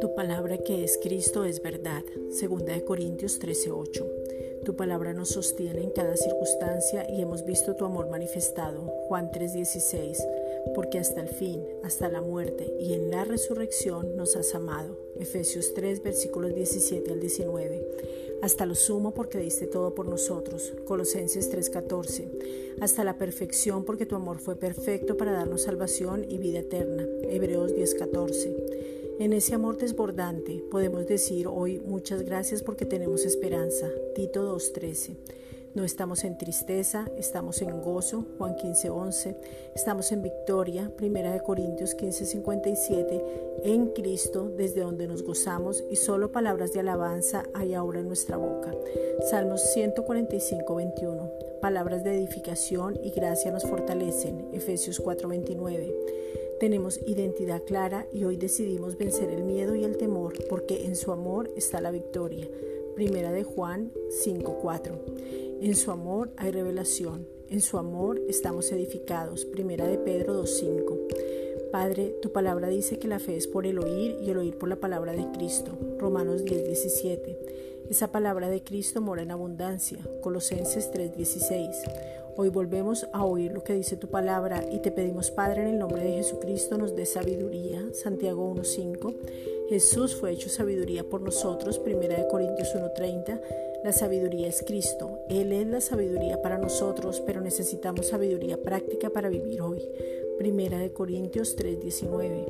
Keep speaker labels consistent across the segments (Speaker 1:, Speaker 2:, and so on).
Speaker 1: Tu palabra que es Cristo es verdad. Segunda de Corintios 13:8. Tu palabra nos sostiene en cada circunstancia y hemos visto tu amor manifestado. Juan 3:16. Porque hasta el fin, hasta la muerte y en la resurrección nos has amado. Efesios 3 versículos 17 al 19 hasta lo sumo porque diste todo por nosotros. Colosenses 3:14. Hasta la perfección porque tu amor fue perfecto para darnos salvación y vida eterna. Hebreos 10:14. En ese amor desbordante podemos decir hoy muchas gracias porque tenemos esperanza. Tito 2:13. No estamos en tristeza, estamos en gozo, Juan 15:11, estamos en victoria, Primera de Corintios 15:57, en Cristo, desde donde nos gozamos y solo palabras de alabanza hay ahora en nuestra boca. Salmos 145:21, palabras de edificación y gracia nos fortalecen, Efesios 4:29. Tenemos identidad clara y hoy decidimos vencer el miedo y el temor porque en su amor está la victoria. Primera de Juan 5:4. En su amor hay revelación, en su amor estamos edificados. Primera de Pedro 2.5. Padre, tu palabra dice que la fe es por el oír y el oír por la palabra de Cristo. Romanos 10.17. Esa palabra de Cristo mora en abundancia. Colosenses 3.16. Hoy volvemos a oír lo que dice tu palabra y te pedimos, Padre, en el nombre de Jesucristo, nos dé sabiduría. Santiago 1.5. Jesús fue hecho sabiduría por nosotros. Primera de Corintios 1.30. La sabiduría es Cristo. Él es la sabiduría para nosotros, pero necesitamos sabiduría práctica para vivir hoy. Primera de Corintios 3:19.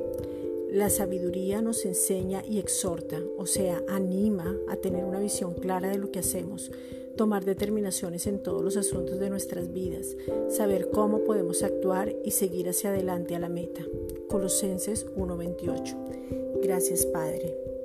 Speaker 1: La sabiduría nos enseña y exhorta, o sea, anima a tener una visión clara de lo que hacemos, tomar determinaciones en todos los asuntos de nuestras vidas, saber cómo podemos actuar y seguir hacia adelante a la meta. Colosenses 1:28. Gracias Padre.